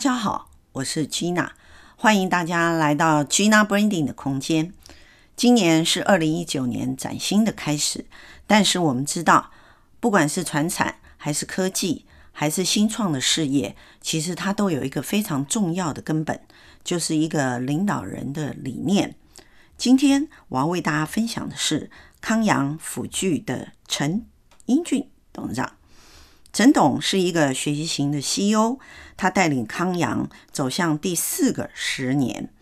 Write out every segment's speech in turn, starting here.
大家好，我是 Gina，欢迎大家来到 Gina Branding 的空间。今年是二零一九年崭新的开始，但是我们知道，不管是传产还是科技，还是新创的事业，其实它都有一个非常重要的根本，就是一个领导人的理念。今天我要为大家分享的是康阳辅具的陈英俊董事长。陈董是一个学习型的 CEO，他带领康阳走向第四个十年。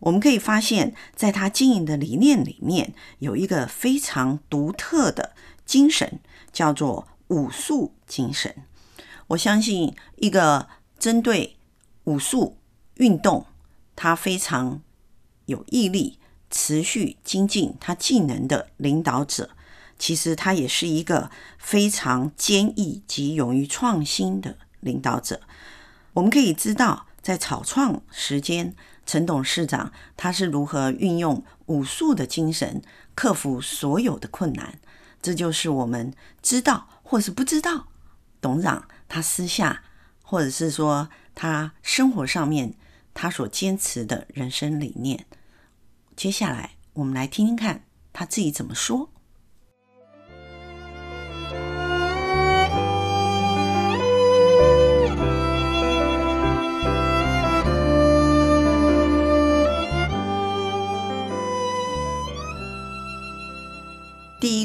我们可以发现，在他经营的理念里面，有一个非常独特的精神，叫做武术精神。我相信，一个针对武术运动，他非常有毅力、持续精进他技能的领导者。其实他也是一个非常坚毅及勇于创新的领导者。我们可以知道，在草创时间，陈董事长他是如何运用武术的精神克服所有的困难。这就是我们知道或是不知道，董事长他私下或者是说他生活上面他所坚持的人生理念。接下来，我们来听听看他自己怎么说。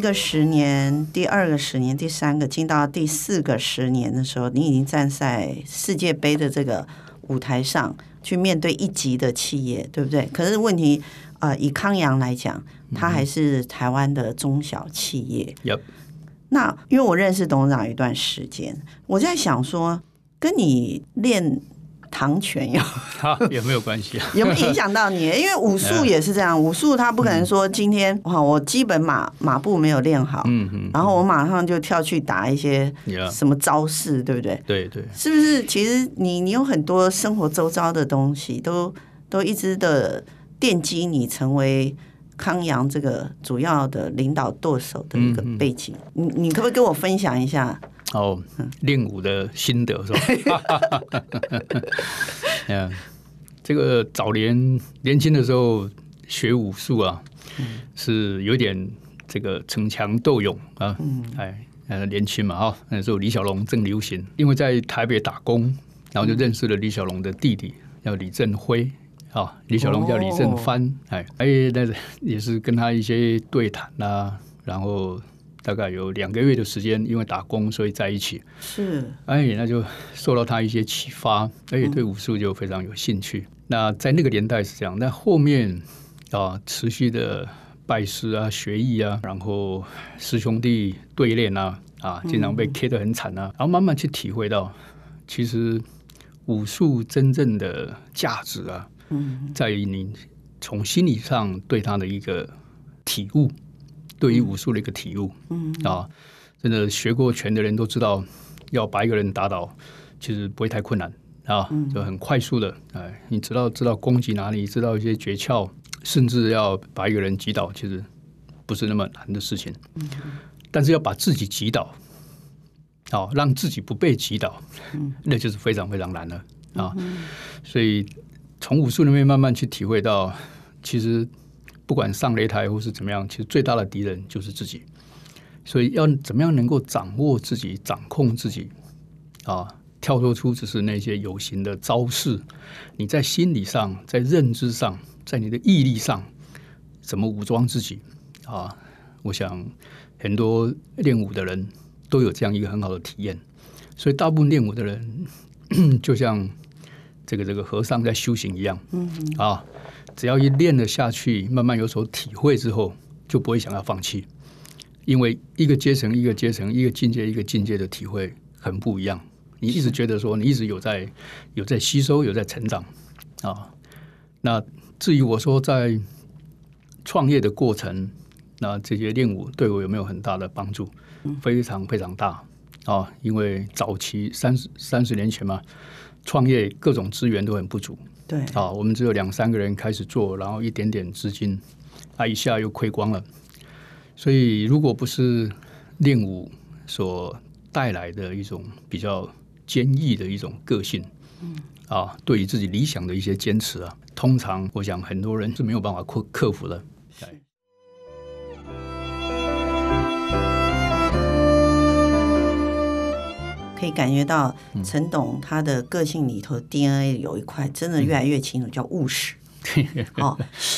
个十年，第二个十年，第三个进到第四个十年的时候，你已经站在世界杯的这个舞台上去面对一级的企业，对不对？可是问题，呃，以康阳来讲，它还是台湾的中小企业。Yep. 那因为我认识董事长一段时间，我在想说，跟你练。跆拳有 也没有关系啊？有没有影响到你？因为武术也是这样，武术他不可能说今天哇，我基本马马步没有练好，嗯嗯，然后我马上就跳去打一些什么招式，对不对？对对，是不是？其实你你有很多生活周遭的东西，都都一直的奠基你成为康阳这个主要的领导舵手的一个背景。你你可不可以跟我分享一下？哦，练武的心得是吧？嗯，这个早年年轻的时候学武术啊，是有点这个逞强斗勇啊。嗯哎，呃，年轻嘛哈，那时候李小龙正流行，因为在台北打工，然后就认识了李小龙的弟弟，叫李振辉啊。李小龙叫李振藩，哎哎，那也是跟他一些对谈啊，然后。大概有两个月的时间，因为打工，所以在一起。是，哎，那就受到他一些启发，而且对武术就非常有兴趣。嗯、那在那个年代是这样，那后面啊，持续的拜师啊、学艺啊，然后师兄弟对练啊，啊，经常被 K 得很惨啊，嗯、然后慢慢去体会到，其实武术真正的价值啊，嗯，在于你从心理上对他的一个体悟。对于武术的一个体悟，嗯啊，真的学过拳的人都知道，要把一个人打倒，其实不会太困难啊，就很快速的，哎，你知道知道攻击哪里，知道一些诀窍，甚至要把一个人击倒，其实不是那么难的事情。但是要把自己击倒，啊，让自己不被击倒，那就是非常非常难了啊。所以从武术里面慢慢去体会到，其实。不管上擂台或是怎么样，其实最大的敌人就是自己。所以要怎么样能够掌握自己、掌控自己啊，跳脱出只是那些有形的招式。你在心理上、在认知上、在你的毅力上，怎么武装自己啊？我想很多练武的人都有这样一个很好的体验。所以大部分练武的人，就像这个这个和尚在修行一样，嗯啊。只要一练了下去，慢慢有所体会之后，就不会想要放弃，因为一个阶层一个阶层，一个境界一个境界的体会很不一样。你一直觉得说，你一直有在有在吸收，有在成长啊。那至于我说在创业的过程，那这些练武对我有没有很大的帮助？非常非常大啊！因为早期三十三十年前嘛，创业各种资源都很不足。对啊，我们只有两三个人开始做，然后一点点资金，啊，一下又亏光了。所以，如果不是练武所带来的一种比较坚毅的一种个性，嗯啊，对于自己理想的一些坚持啊，通常我想很多人是没有办法克克服的。可以感觉到陈董他的个性里头 DNA 有一块真的越来越清楚，叫务实。哦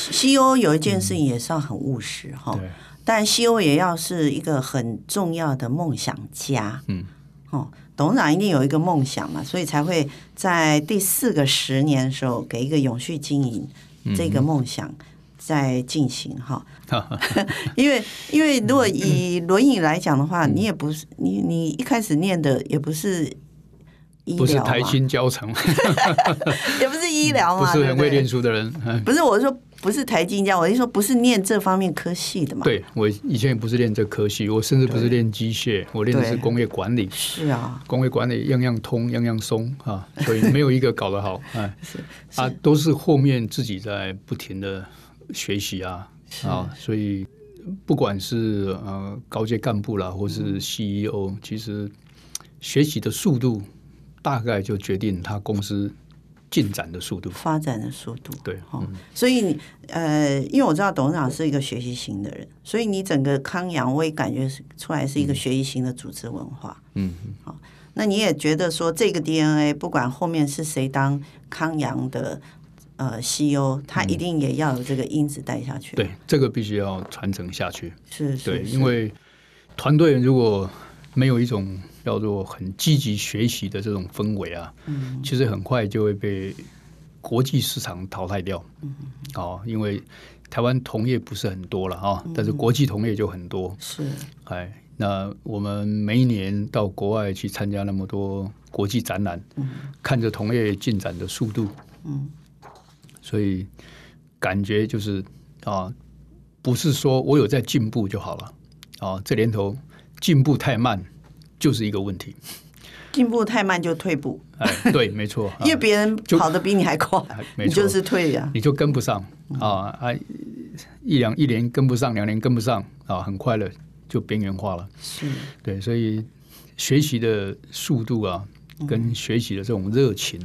，CEO 有一件事情也是要很务实哈，但 CEO 也要是一个很重要的梦想家。嗯，哦，董事长一定有一个梦想嘛，所以才会在第四个十年的时候给一个永续经营这个梦想在进行哈。因为因为如果以轮椅来讲的话，你也不是你你一开始念的也不是医疗，不是台清交成，也不是医疗嘛，不是 很会念书的人。不是，我是说不是台金教，我是说不是念这方面科系的嘛。对，我以前也不是练这科系，我甚至不是练机械，我练的是工业管理。是啊，工业管理样样通，样样松啊，所以没有一个搞得好。哎，啊，都是后面自己在不停的学习啊。啊，所以不管是呃高阶干部啦，或是 CEO，嗯，其实学习的速度大概就决定他公司进展的速度、发展的速度。对，嗯，所以你呃，因为我知道董事长是一个学习型的人，所以你整个康阳我也感觉出来是一个学习型的组织文化。嗯，好，那你也觉得说这个 DNA 不管后面是谁当康阳的。呃，CEO 他一定也要有这个因子带下去。对，这个必须要传承下去。是，是，对，因为团队如果没有一种叫做很积极学习的这种氛围啊，嗯，其实很快就会被国际市场淘汰掉。嗯，哦，因为台湾同业不是很多了哈，但是国际同业就很多。是，哎，那我们每一年到国外去参加那么多国际展览，嗯，看着同业进展的速度，嗯。所以感觉就是啊，不是说我有在进步就好了啊。这年头进步太慢就是一个问题，进步太慢就退步。哎，对，没错，因为别人跑得比你还快，你就是退呀，你就跟不上啊啊！一两一年跟不上，两年跟不上啊，很快了就边缘化了。是，对，所以学习的速度啊，跟学习的这种热情，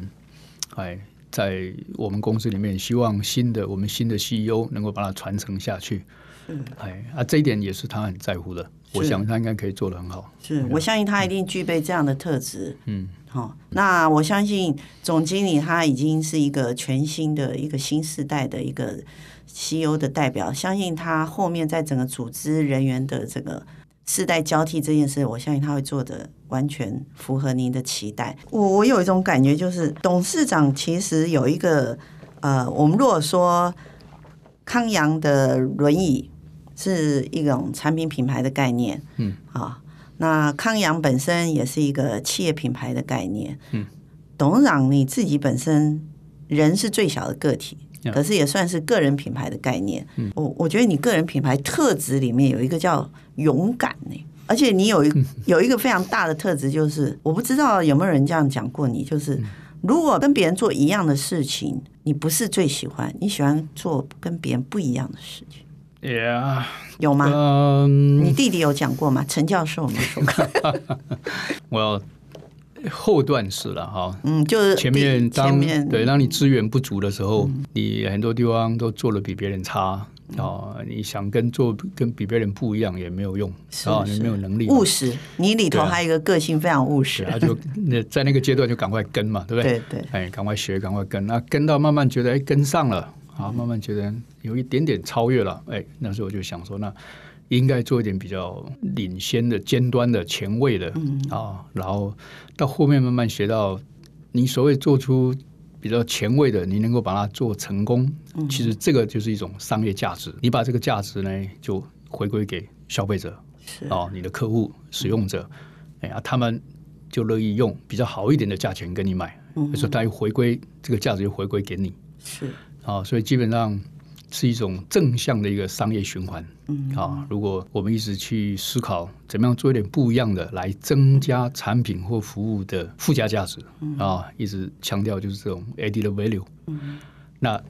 哎。在我们公司里面，希望新的我们新的 CEO 能够把它传承下去。嗯，哎啊，这一点也是他很在乎的。我想他应该可以做得很好。是，我相信他一定具备这样的特质。嗯，好，那我相信总经理他已经是一个全新的一个新时代的一个 CEO 的代表。相信他后面在整个组织人员的这个。世代交替这件事，我相信他会做的完全符合您的期待。我我有一种感觉，就是董事长其实有一个呃，我们如果说康阳的轮椅是一种产品品牌的概念，嗯啊，那康阳本身也是一个企业品牌的概念，嗯，董事长你自己本身人是最小的个体。可是也算是个人品牌的概念。嗯，我我觉得你个人品牌特质里面有一个叫勇敢呢，而且你有一有一个非常大的特质，就是我不知道有没有人这样讲过你，就是如果跟别人做一样的事情，你不是最喜欢，你喜欢做跟别人不一样的事情。Yeah，有吗？Um, 你弟弟有讲过吗？陈教授有没有说过？我要。后段是了哈，嗯，就是前面当对，当你资源不足的时候，嗯、你很多地方都做的比别人差哦，你想跟做跟比别人不一样也没有用啊，你没有能力。务实，你里头还有一个个性非常务实，他就那在那个阶段就赶快跟嘛，对不对？对对，哎，赶快学，赶快跟，那跟到慢慢觉得哎跟上了啊，慢慢觉得有一点点超越了，哎，那时候我就想说那。应该做一点比较领先的、尖端的、前卫的啊、然后到后面慢慢学到，你所谓做出比较前卫的，你能够把它做成功，嗯、其实这个就是一种商业价值。你把这个价值呢，就回归给消费者，是。啊、哦，你的客户、使用者，哎呀，他们就乐意用比较好一点的价钱跟你买，所以他又回归这个价值又回归给你，是。啊、哦，所以基本上。是一种正向的一个商业循环，嗯。啊，如果我们一直去思考怎么样做一点不一样的，来增加产品或服务的附加价值，啊，一直强调就是这种 added value，嗯，那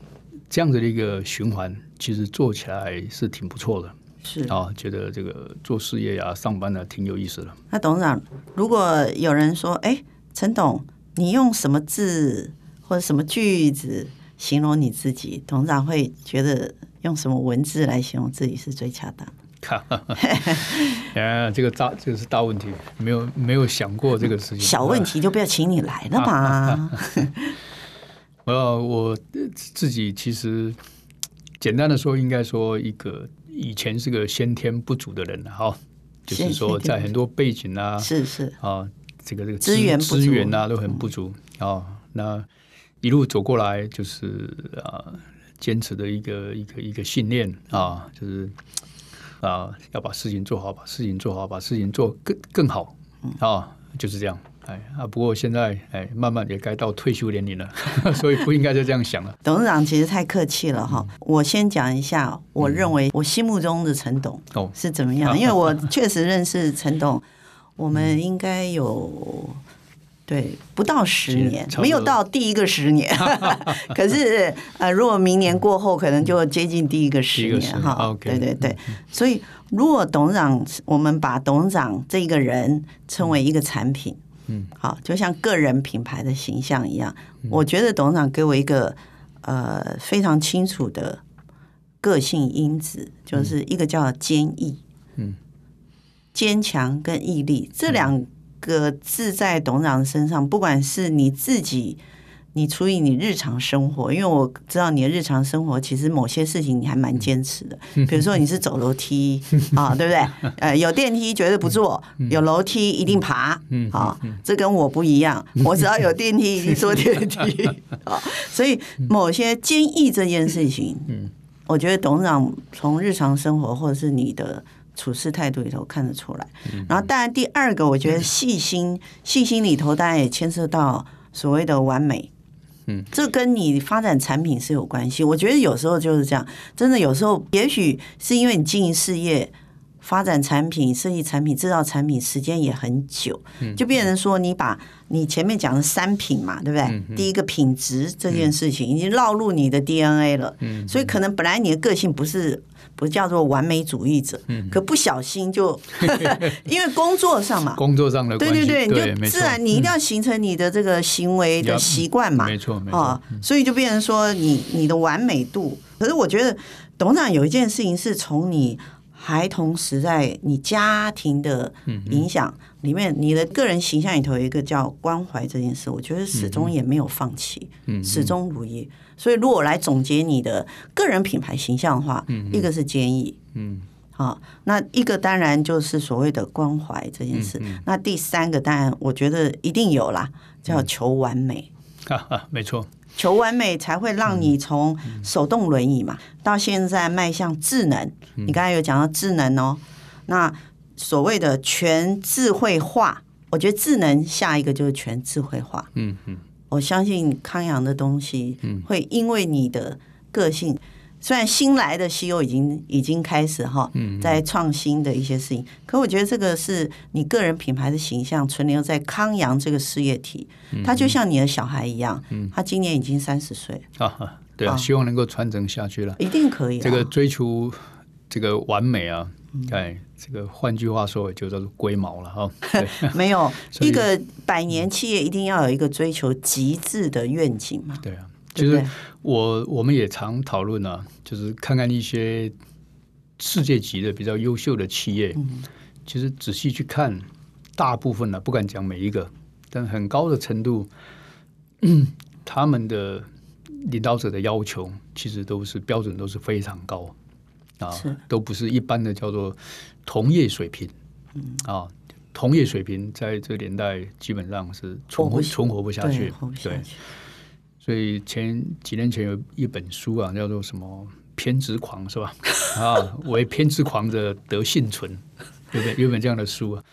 这样子的一个循环，其实做起来是挺不错的，是。啊，觉得这个做事业呀、上班呢，挺有意思的。那董事长，如果有人说，哎，陈董，你用什么字？或者什么句子形容你自己？董事长会觉得用什么文字来形容自己是最恰当？哈，啊，这个大，这个是大问题，没有没有想过这个事情。小问题就不要请你来了嘛。呃，我自己其实简单的说，应该说一个以前是个先天不足的人哈，就是说在很多背景啊，是是啊，这个这个资源资源啊都很不足啊。那一路走过来，就是啊，坚持的一个一个一个信念啊，就是。啊，要把事情做好，把事情做好，把事情做更更好啊，就是这样。哎啊，不过现在哎，慢慢也该到退休年龄了，所以不应该再这样想了。董事长其实太客气了哈，我先讲一下，我认为我心目中的陈董哦是怎么样，因为我 确实认识陈董，我们应该有。对，不到十年，没有到第一个十年，可是呃，如果明年过后，可能就接近第一个十年哈。对对对，所以如果董事长，我们把董事长这个人称为一个产品，嗯，好，就像个人品牌的形象一样，我觉得董事长给我一个呃非常清楚的个性因子，就是一个叫坚毅，嗯，坚强跟毅力这两。个字在董事长身上，不管是你自己，你处理你日常生活，因为我知道你的日常生活其实某些事情你还蛮坚持的，比如说你是走楼梯 啊，对不对？呃，有电梯绝对不坐，有楼梯一定爬，啊，这跟我不一样，我只要有电梯一定坐电梯 啊，所以某些坚毅这件事情，我觉得董事长从日常生活或者是你的。处事态度里头看得出来，然后当然第二个，我觉得细心细心里头当然也牵涉到所谓的完美，嗯，这跟你发展产品是有关系。我觉得有时候就是这样，真的有时候也许是因为你经营事业、发展产品、设计产品、制造产品时间也很久，就变成说你把你前面讲的三品嘛，对不对？第一个品质这件事情已经烙入你的 DNA 了，所以可能本来你的个性不是。不叫做完美主义者，可不小心就 因为工作上嘛，工作上的对对对，你就自然你一定要形成你的这个行为的习惯嘛，没错没错，所以就变成说你你的完美度。可是我觉得董事长有一件事情是从你孩童时代你家庭的影响里面，你的个人形象里头有一个叫关怀这件事，我觉得始终也没有放弃，始终如一。所以，如果来总结你的个人品牌形象的话，嗯、一个是坚毅，嗯，好，那一个当然就是所谓的关怀这件事。嗯嗯、那第三个当然，我觉得一定有啦，叫求完美。哈哈、嗯啊，没错，求完美才会让你从手动轮椅嘛，嗯、到现在迈向智能。嗯、你刚才有讲到智能哦，那所谓的全智慧化，我觉得智能下一个就是全智慧化。嗯嗯。我相信康阳的东西会因为你的个性，虽然新来的 CEO 已经已经开始哈，在创新的一些事情，可我觉得这个是你个人品牌的形象存留在康阳这个事业体，他就像你的小孩一样，他今年已经三十岁啊，对啊，希望能够传承下去了，一定可以。这个追求这个完美啊。哎，这个换句话说，就叫做龟毛了哈。没有 一个百年企业一定要有一个追求极致的愿景嘛？对啊，就是我我们也常讨论啊，就是看看一些世界级的比较优秀的企业，其实仔细去看，大部分呢，不敢讲每一个，但很高的程度，他们的领导者的要求其实都是标准都是非常高。啊，都不是一般的叫做同业水平，嗯啊，同业水平在这个年代基本上是存活存活不下去，对，所以前几年前有一本书啊，叫做什么偏执狂是吧？啊，为偏执狂者得幸存，对不对？有本这样的书啊，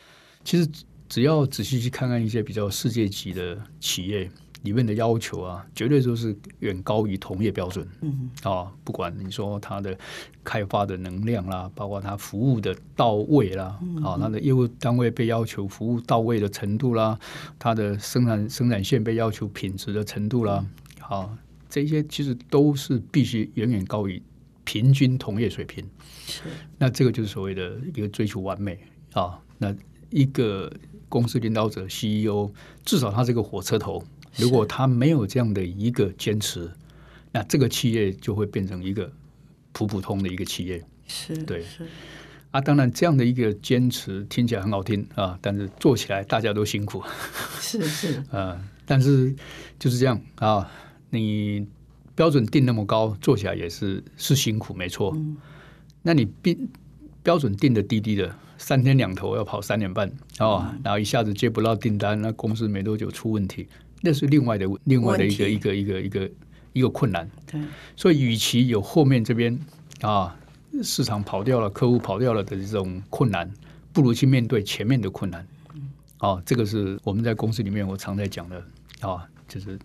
其实只要仔细去看看一些比较世界级的企业。里面的要求啊，绝对都是远高于同业标准。嗯，啊，不管你说它的开发的能量啦，包括它服务的到位啦，啊，它的业务单位被要求服务到位的程度啦，它的生产生产线被要求品质的程度啦，啊，这些其实都是必须远远高于平均同业水平。是，那这个就是所谓的一个追求完美啊。那一个公司领导者 CEO，至少他是个火车头。如果他没有这样的一个坚持，那这个企业就会变成一个普普通的一个企业。是，对，是。啊，当然这样的一个坚持听起来很好听啊，但是做起来大家都辛苦。是 是。呃，但是就是这样啊，你标准定那么高，做起来也是是辛苦，没错。嗯。那你标标准定的低低的。三天两头要跑三点半哦，然后一下子接不到订单，那公司没多久出问题，那是另外的另外的一个一个一个一个一个困难。对，所以与其有后面这边啊市场跑掉了，客户跑掉了的这种困难，不如去面对前面的困难。哦，这个是我们在公司里面我常在讲的啊，就是。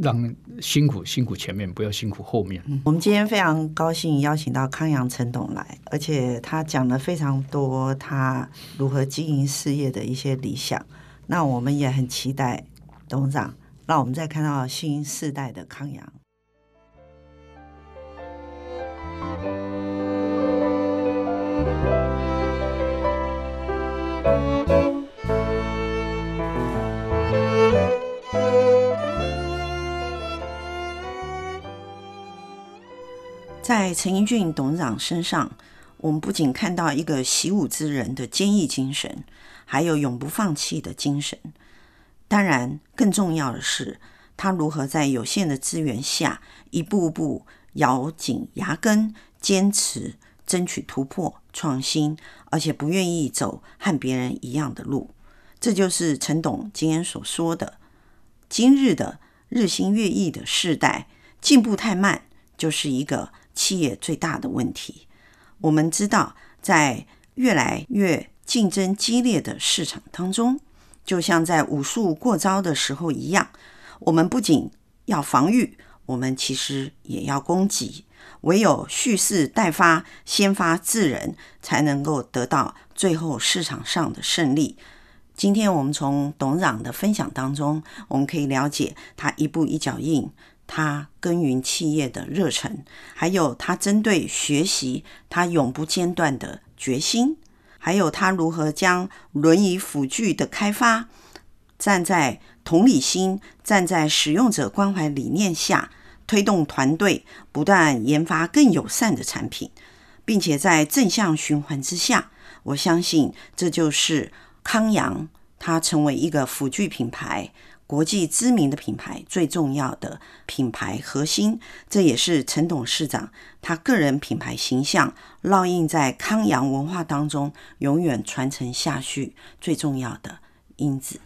让辛苦辛苦前面，不要辛苦后面。我们今天非常高兴邀请到康阳陈董来，而且他讲了非常多他如何经营事业的一些理想。那我们也很期待董事长，让我们再看到新世代的康阳。在陈英俊董事长身上，我们不仅看到一个习武之人的坚毅精神，还有永不放弃的精神。当然，更重要的是，他如何在有限的资源下，一步步咬紧牙根，坚持争取突破、创新，而且不愿意走和别人一样的路。这就是陈董今天所说的：今日的日新月异的世代，进步太慢，就是一个。企业最大的问题，我们知道，在越来越竞争激烈的市场当中，就像在武术过招的时候一样，我们不仅要防御，我们其实也要攻击。唯有蓄势待发，先发制人，才能够得到最后市场上的胜利。今天我们从董事长的分享当中，我们可以了解他一步一脚印。他耕耘企业的热忱，还有他针对学习他永不间断的决心，还有他如何将轮椅辅具的开发，站在同理心、站在使用者关怀理念下，推动团队不断研发更友善的产品，并且在正向循环之下，我相信这就是康阳，它成为一个辅具品牌。国际知名的品牌最重要的品牌核心。这也是陈董事长他个人品牌形象烙印在康阳文化当中永远传承下去最重要的因子。